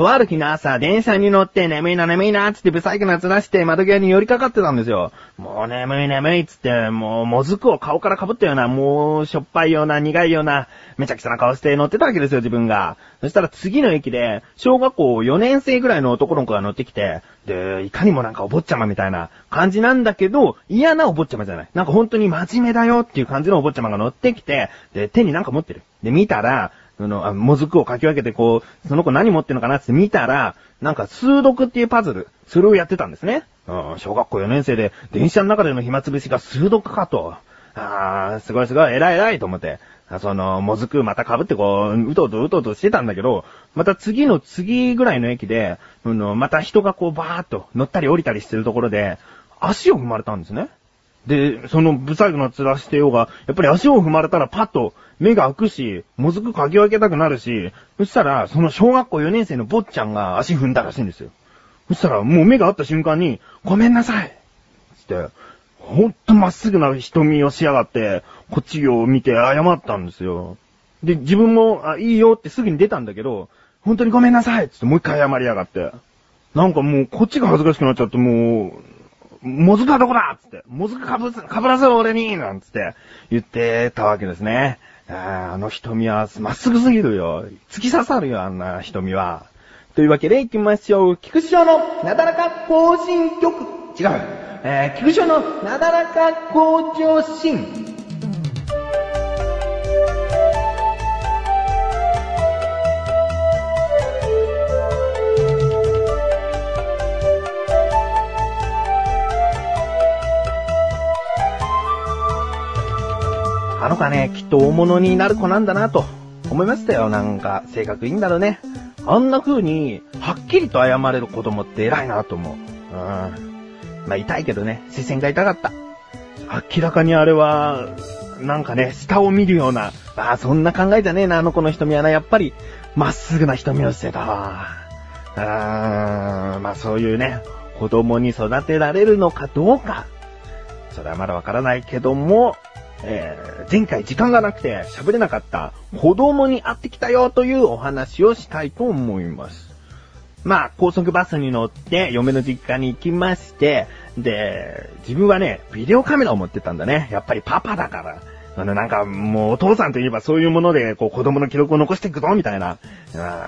とある日の朝、電車に乗って眠いな眠いなつってブサイクなつらして窓際に寄りかかってたんですよ。もう眠い眠いつって、もうもずくを顔から被ったような、もうしょっぱいような苦いような、めちゃくちゃな顔して乗ってたわけですよ、自分が。そしたら次の駅で、小学校4年生ぐらいの男の子が乗ってきて、で、いかにもなんかお坊ちゃまみたいな感じなんだけど、嫌なお坊ちゃまじゃない。なんか本当に真面目だよっていう感じのお坊ちゃまが乗ってきて、で、手になんか持ってる。で、見たら、その、あ、もずくをかき分けてこう、その子何持ってるのかなって見たら、なんか数読っていうパズル、それをやってたんですね。うん、小学校4年生で、電車の中での暇つぶしが数読かと。あー、すごいすごい、偉い偉いと思って。その、もずくまた被ってこう、うとうとうとうとしてたんだけど、また次の次ぐらいの駅で、あの、また人がこうバーっと乗ったり降りたりしてるところで、足を踏まれたんですね。で、そのブサイクの面してようが、やっぱり足を踏まれたらパッと目が開くし、もずくかき分けたくなるし、そしたら、その小学校4年生の坊ちゃんが足踏んだらしいんですよ。そしたら、もう目が合った瞬間に、ごめんなさいつって、ほんとまっすぐな瞳をしやがって、こっちを見て謝ったんですよ。で、自分も、あ、いいよってすぐに出たんだけど、本当にごめんなさいつってもう一回謝りやがって。なんかもう、こっちが恥ずかしくなっちゃって、もう、もずくはどこだ？つって、もずくかぶ、かぶらせろ俺になんつって言ってたわけですね。あの瞳はまっすぐすぎるよ。突き刺さるよ、あんな瞳は。というわけで行きましょう。菊池賞のなだらか更新曲。違う。えー、菊池賞のなだらか向上心。あの子ね、きっと大物になる子なんだなと思いましたよ。なんか、性格いいんだろうね。あんな風に、はっきりと謝れる子供って偉いなと思う。うん。まあ、痛いけどね、視線が痛かった。明らかにあれは、なんかね、下を見るような、ああ、そんな考えじゃねえな、あの子の瞳はな、やっぱり、まっすぐな瞳をしてたわ。あーんまあそういうね、子供に育てられるのかどうか、それはまだわからないけども、えー、前回時間がなくて喋れなかった子供に会ってきたよというお話をしたいと思います。まあ、高速バスに乗って嫁の実家に行きまして、で、自分はね、ビデオカメラを持ってたんだね。やっぱりパパだから。あの、なんか、もうお父さんといえばそういうもので、こう子供の記録を残していくぞ、みたいな。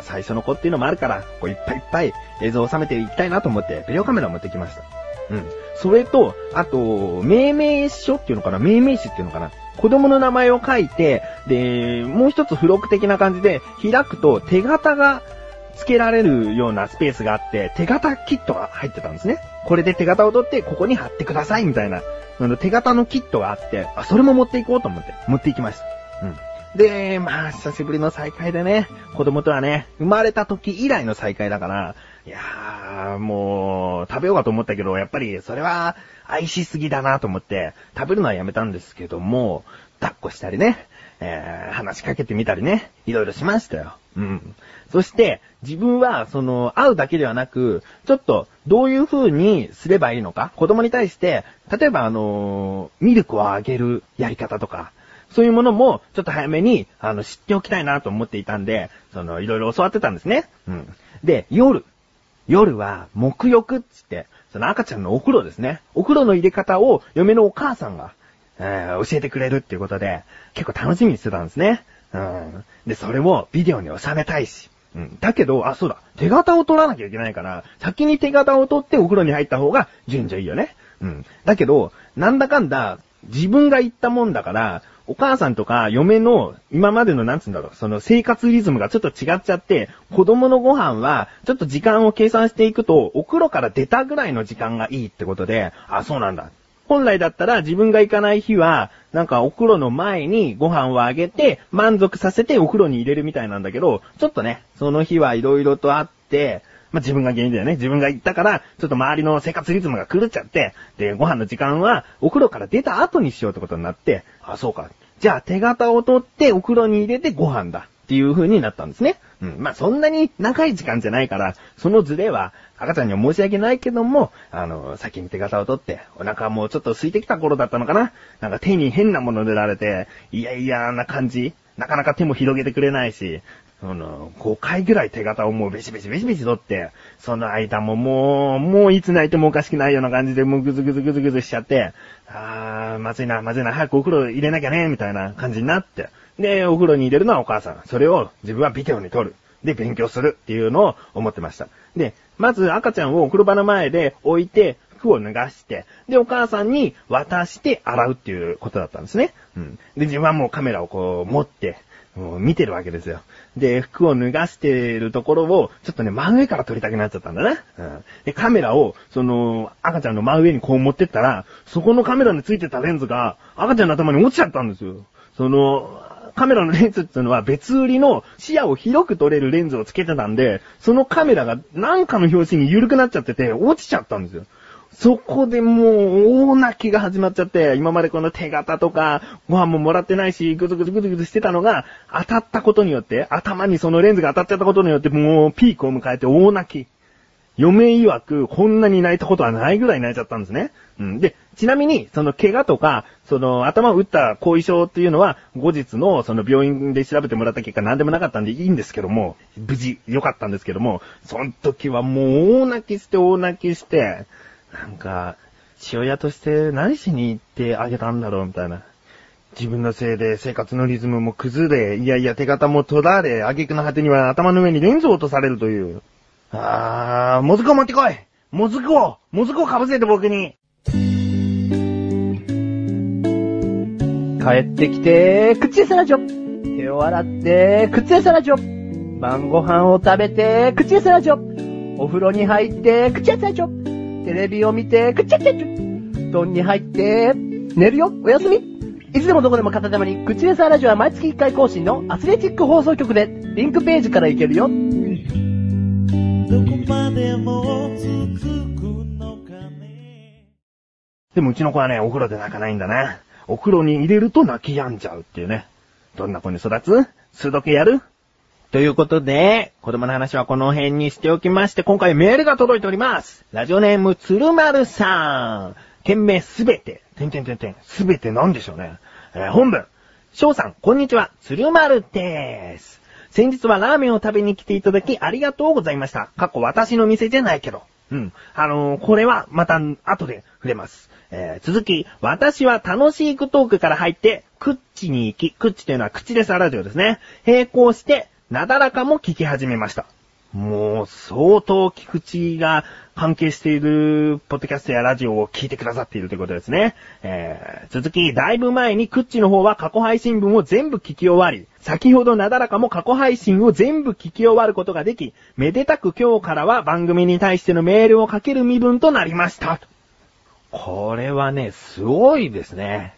最初の子っていうのもあるから、こういっぱいいっぱい映像を収めていきたいなと思って、ビデオカメラを持ってきました。うん。それと、あと、命名書っていうのかな？命名詞っていうのかな？子供の名前を書いて、で、もう一つ付録的な感じで開くと手形が付けられるようなスペースがあって、手形キットが入ってたんですね。これで手形を取ってここに貼ってくださいみたいな、あの手形のキットがあって、あ、それも持っていこうと思って持っていきました。うん。で、まあ、久しぶりの再会でね、子供とはね、生まれた時以来の再会だから、いやー、もう、食べようかと思ったけど、やっぱり、それは、愛しすぎだなと思って、食べるのはやめたんですけども、抱っこしたりね、えー、話しかけてみたりね、いろいろしましたよ。うん。そして、自分は、その、会うだけではなく、ちょっと、どういう風にすればいいのか、子供に対して、例えばあのー、ミルクをあげるやり方とか、そういうものも、ちょっと早めに、あの、知っておきたいなと思っていたんで、その、いろいろ教わってたんですね。うん。で、夜、夜は、沐浴っつって、その赤ちゃんのお風呂ですね。お風呂の入れ方を嫁のお母さんが、えー、教えてくれるっていうことで、結構楽しみにしてたんですね。うん。で、それもビデオに収めたいし。うん。だけど、あ、そうだ。手形を取らなきゃいけないから、先に手形を取ってお風呂に入った方が順序いいよね。うん。だけど、なんだかんだ、自分が言ったもんだから、お母さんとか嫁の今までのなんつうんだろう、その生活リズムがちょっと違っちゃって、子供のご飯はちょっと時間を計算していくと、お風呂から出たぐらいの時間がいいってことで、あ、そうなんだ。本来だったら自分が行かない日は、なんかお風呂の前にご飯をあげて、満足させてお風呂に入れるみたいなんだけど、ちょっとね、その日はいろいろとあって、まあ、自分が原因だよね。自分が行ったから、ちょっと周りの生活リズムが狂っちゃって、で、ご飯の時間は、お風呂から出た後にしようってことになって、あ、そうか。じゃあ手形を取ってお風呂に入れてご飯だ。っていう風になったんですね。うん。まあ、そんなに長い時間じゃないから、そのズレは、赤ちゃんには申し訳ないけども、あの、先に手形を取って、お腹もうちょっと空いてきた頃だったのかななんか手に変なもの塗られて、いやいやな感じなかなか手も広げてくれないし、その、5回ぐらい手形をもうベシベシベシベシ取って、その間ももう、もういつ泣いてもおかしくないような感じで、もうぐずぐずぐずぐずしちゃって、あー、まずいな、まずいな、早くお風呂入れなきゃね、みたいな感じになって。で、お風呂に入れるのはお母さん。それを自分はビデオに撮る。で、勉強するっていうのを思ってました。で、まず赤ちゃんをお風呂場の前で置いて、服を脱がして、で、お母さんに渡して洗うっていうことだったんですね。うん。で、自分はもうカメラをこう持って、見てるわけですよ。で、服を脱がしてるところを、ちょっとね、真上から撮りたくなっちゃったんだな。うん。で、カメラを、その、赤ちゃんの真上にこう持ってったら、そこのカメラについてたレンズが、赤ちゃんの頭に落ちちゃったんですよ。その、カメラのレンズっていうのは別売りの視野を広く撮れるレンズをつけてたんで、そのカメラがなんかの表紙に緩くなっちゃってて、落ちちゃったんですよ。そこでもう、大泣きが始まっちゃって、今までこの手形とか、ご飯ももらってないし、ぐずぐずぐずぐずしてたのが、当たったことによって、頭にそのレンズが当たっちゃったことによって、もう、ピークを迎えて大泣き。嫁曰く、こんなに泣いたことはないぐらい泣いちゃったんですね。うん。で、ちなみに、その怪我とか、その頭を打った後遺症っていうのは、後日のその病院で調べてもらった結果何でもなかったんでいいんですけども、無事良かったんですけども、その時はもう大泣きして大泣きして、なんか、父親として何しに行ってあげたんだろうみたいな。自分のせいで生活のリズムも崩れ、いやいや手形も取られ、挙句の果てには頭の上にレンズを落とされるという。あー、もずくを持ってこい。もずくをもずくをかぶせて僕に。帰ってきて、口餌ラジオ手を洗って、口餌ラジオ晩ご飯を食べて、口餌ラジオお風呂に入って、口餌ラジオテレビを見て、口餌ラジオ布団に入って、寝るよおやすみいつでもどこでも片手間に、口餌ラジオは毎月1回更新のアスレチック放送局で、リンクページから行けるよ。どこまでも続くのかね。でもうちの子はね、お風呂で泣かないんだな。お風呂に入れると泣き止んじゃうっていうね。どんな子に育つ？数時計やる？ということで、子供の話はこの辺にしておきまして、今回メールが届いております。ラジオネーム、鶴丸さん。件名すべて。てんてんてんてん。すべてなんでしょうね。えー、本文。翔さん、こんにちは。鶴丸でーす。先日はラーメンを食べに来ていただきありがとうございました。過去私の店じゃないけど。うん。あのー、これはまた後で触れます。えー、続き、私は楽しいクトークから入って、クッチに行き、クッチというのは口でさラジオですね。並行して、なだらかも聞き始めました。もう、相当菊池が関係している、ポッドキャストやラジオを聞いてくださっているということですね。えー、続き、だいぶ前にクッチの方は過去配信分を全部聞き終わり、先ほどなだらかも過去配信を全部聞き終わることができ、めでたく今日からは番組に対してのメールをかける身分となりました。これはね、すごいですね。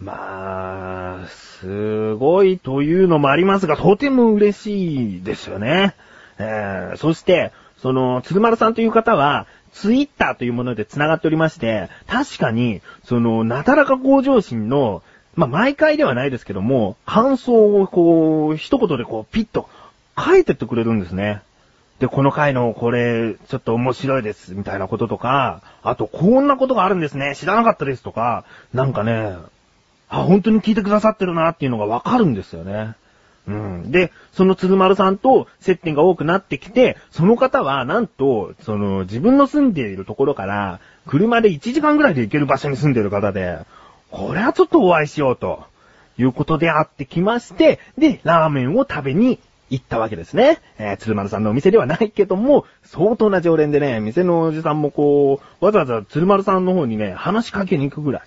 まあ、すごいというのもありますが、とても嬉しいですよね。えー、そして、その、鶴丸さんという方は、ツイッターというもので繋がっておりまして、確かに、その、なだらか向上心の、まあ、毎回ではないですけども、感想をこう、一言でこう、ピッと書いてってくれるんですね。で、この回のこれ、ちょっと面白いです、みたいなこととか、あと、こんなことがあるんですね、知らなかったですとか、なんかね、あ、本当に聞いてくださってるなっていうのがわかるんですよね。うん。で、その鶴丸さんと接点が多くなってきて、その方はなんと、その自分の住んでいるところから、車で1時間ぐらいで行ける場所に住んでいる方で、これはちょっとお会いしようと、いうことで会ってきまして、で、ラーメンを食べに行ったわけですね。えー、鶴丸さんのお店ではないけども、相当な常連でね、店のおじさんもこう、わざわざ鶴丸さんの方にね、話しかけに行くぐらい、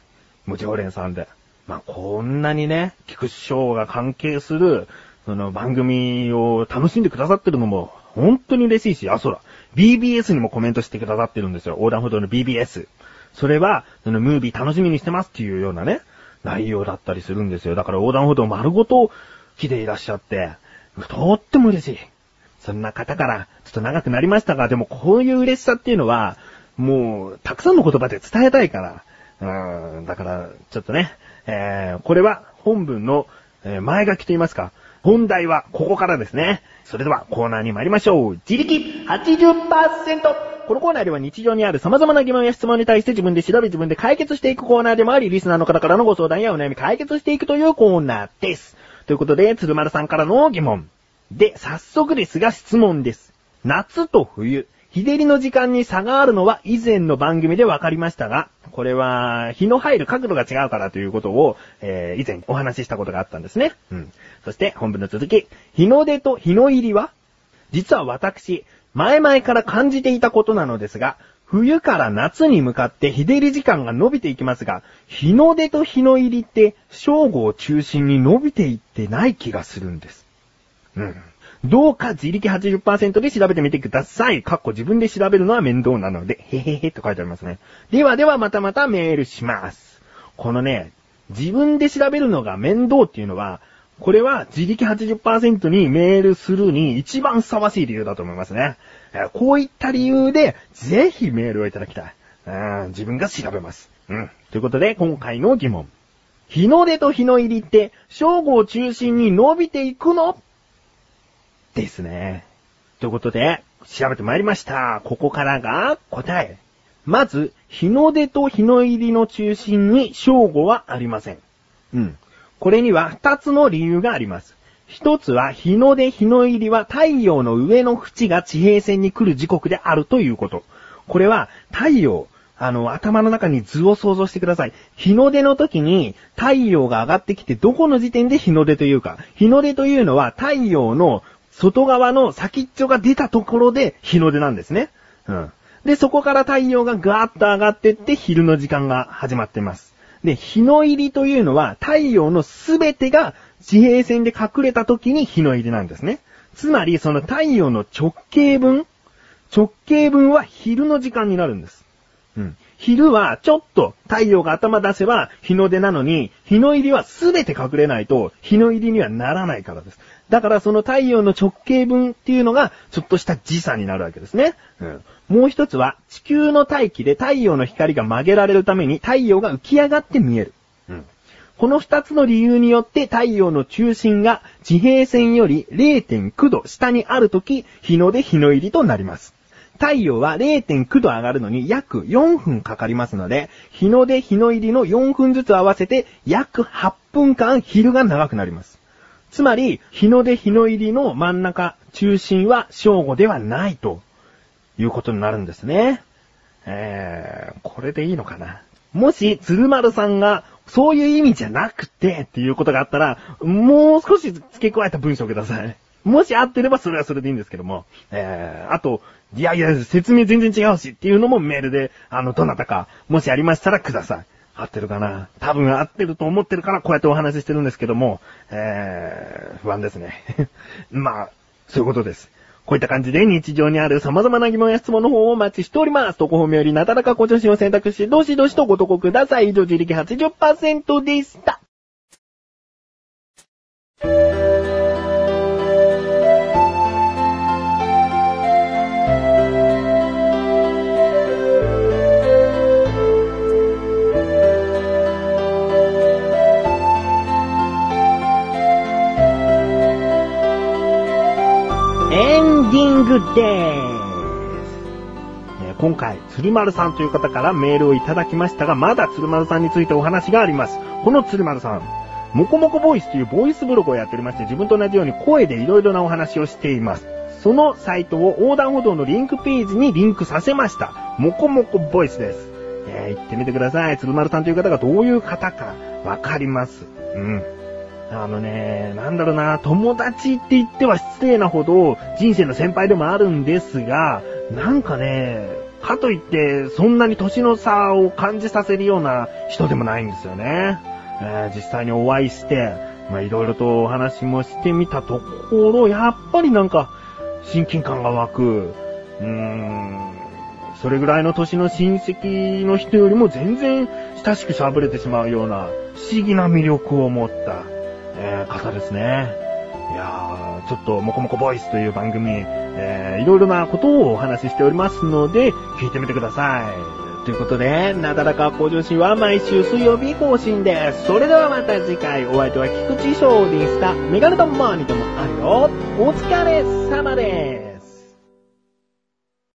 もう常連さんで。まあ、こんなにね、菊師匠が関係する、その番組を楽しんでくださってるのも、本当に嬉しいし、あ、そうだ、BBS にもコメントしてくださってるんですよ。横断歩道の BBS。それは、そのムービー楽しみにしてますっていうようなね、内容だったりするんですよ。だから横断歩道丸ごと来ていらっしゃって、とっても嬉しい。そんな方から、ちょっと長くなりましたが、でもこういう嬉しさっていうのは、もう、たくさんの言葉で伝えたいから、うん、だから、ちょっとね、えー、これは本文の、前書きと言いますか、本題はここからですね。それではコーナーに参りましょう。自力 80%! このコーナーでは日常にある様々な疑問や質問に対して自分で調べ自分で解決していくコーナーでもあり、リスナーの方からのご相談やお悩み解決していくというコーナーです。ということで、鶴丸さんからの疑問。で、早速ですが質問です。夏と冬、日照りの時間に差があるのは以前の番組で分かりましたが、これは日の入る角度が違うからということを、えー以前お話ししたことがあったんですね。うん。そして本文の続き、日の出と日の入りは実は私、前々から感じていたことなのですが、冬から夏に向かって日照り時間が伸びていきますが、日の出と日の入りって正午を中心に伸びていってない気がするんです。うん。どうか自力80%で調べてみてください。かっこ自分で調べるのは面倒なので、へへへと書いてありますね。ではではまたまたメールします。このね、自分で調べるのが面倒っていうのは、これは自力80%にメールするに一番ふさわしい理由だと思いますね。こういった理由で、ぜひメールをいただきたい。自分が調べます。うん。ということで、今回の疑問。日の出と日の入りって、正午を中心に伸びていくの？ですね。ということで、調べてまいりました。ここからが答え。まず、日の出と日の入りの中心に正午はありません。うん。これには二つの理由があります。一つは日の出日の入りは太陽の上の縁が地平線に来る時刻であるということ。これは太陽、あの、頭の中に図を想像してください。日の出の時に太陽が上がってきてどこの時点で日の出というか、日の出というのは太陽の外側の先っちょが出たところで日の出なんですね。うん。で、そこから太陽がガーッと上がってって昼の時間が始まっています。で、日の入りというのは太陽のすべてが地平線で隠れた時に日の入りなんですね。つまり、その太陽の直径分、直径分は昼の時間になるんです。うん。昼はちょっと太陽が頭出せば日の出なのに、日の入りはすべて隠れないと日の入りにはならないからです。だからその太陽の直径分っていうのがちょっとした時差になるわけですね。うん。もう一つは地球の大気で太陽の光が曲げられるために太陽が浮き上がって見える。うん。この二つの理由によって太陽の中心が地平線より0.9度下にあるとき、日の出日の入りとなります。太陽は0.9度上がるのに約4分かかりますので、日の出日の入りの4分ずつ合わせて約8分間昼が長くなります。つまり、日の出日の入りの真ん中、中心は正午ではないということになるんですね。えー、これでいいのかな。もし、鶴丸さんが、そういう意味じゃなくて、っていうことがあったら、もう少し付け加えた文章ください。もし合ってればそれはそれでいいんですけども。えー、あと、いやいや、説明全然違うしっていうのもメールで、あの、どなたか、もしありましたらください。合ってるかな？多分合ってると思ってるからこうやってお話ししてるんですけども、えー、不安ですね。まあ、そういうことです。こういった感じで日常にある様々な疑問や質問の方をお待ちしております。とこほめよりなだらかご助身を選択し、どしどしとご投稿ください。以上、自力80%でした。ングです。今回、鶴丸さんという方からメールをいただきましたが、まだ鶴丸さんについてお話があります。この鶴丸さん、もこもこボイスというボイスブログをやっておりまして、自分と同じように声でいろいろなお話をしています。そのサイトを横断歩道のリンクページにリンクさせました。もこもこボイスです。えー行ってみてください。鶴丸さんという方がどういう方かわかります。うん。あのね、なんだろうな、友達って言っては失礼なほど人生の先輩でもあるんですが、なんかね、かといってそんなに年の差を感じさせるような人でもないんですよね。えー実際にお会いして、まあいろいろとお話もしてみたところ、やっぱりなんか親近感が湧く、うーん、それぐらいの年の親戚の人よりも全然親しく喋れてしまうような不思議な魅力を持った、えー方ですね。いやー、ちょっともこもこボイスという番組、えー、いろいろなことをお話ししておりますので、聞いてみてください。ということで、なだらか向上心は毎週水曜日更新です。それではまた次回、お相手は菊池翔でした。メガネとマーニともあるよ。お疲れ様です。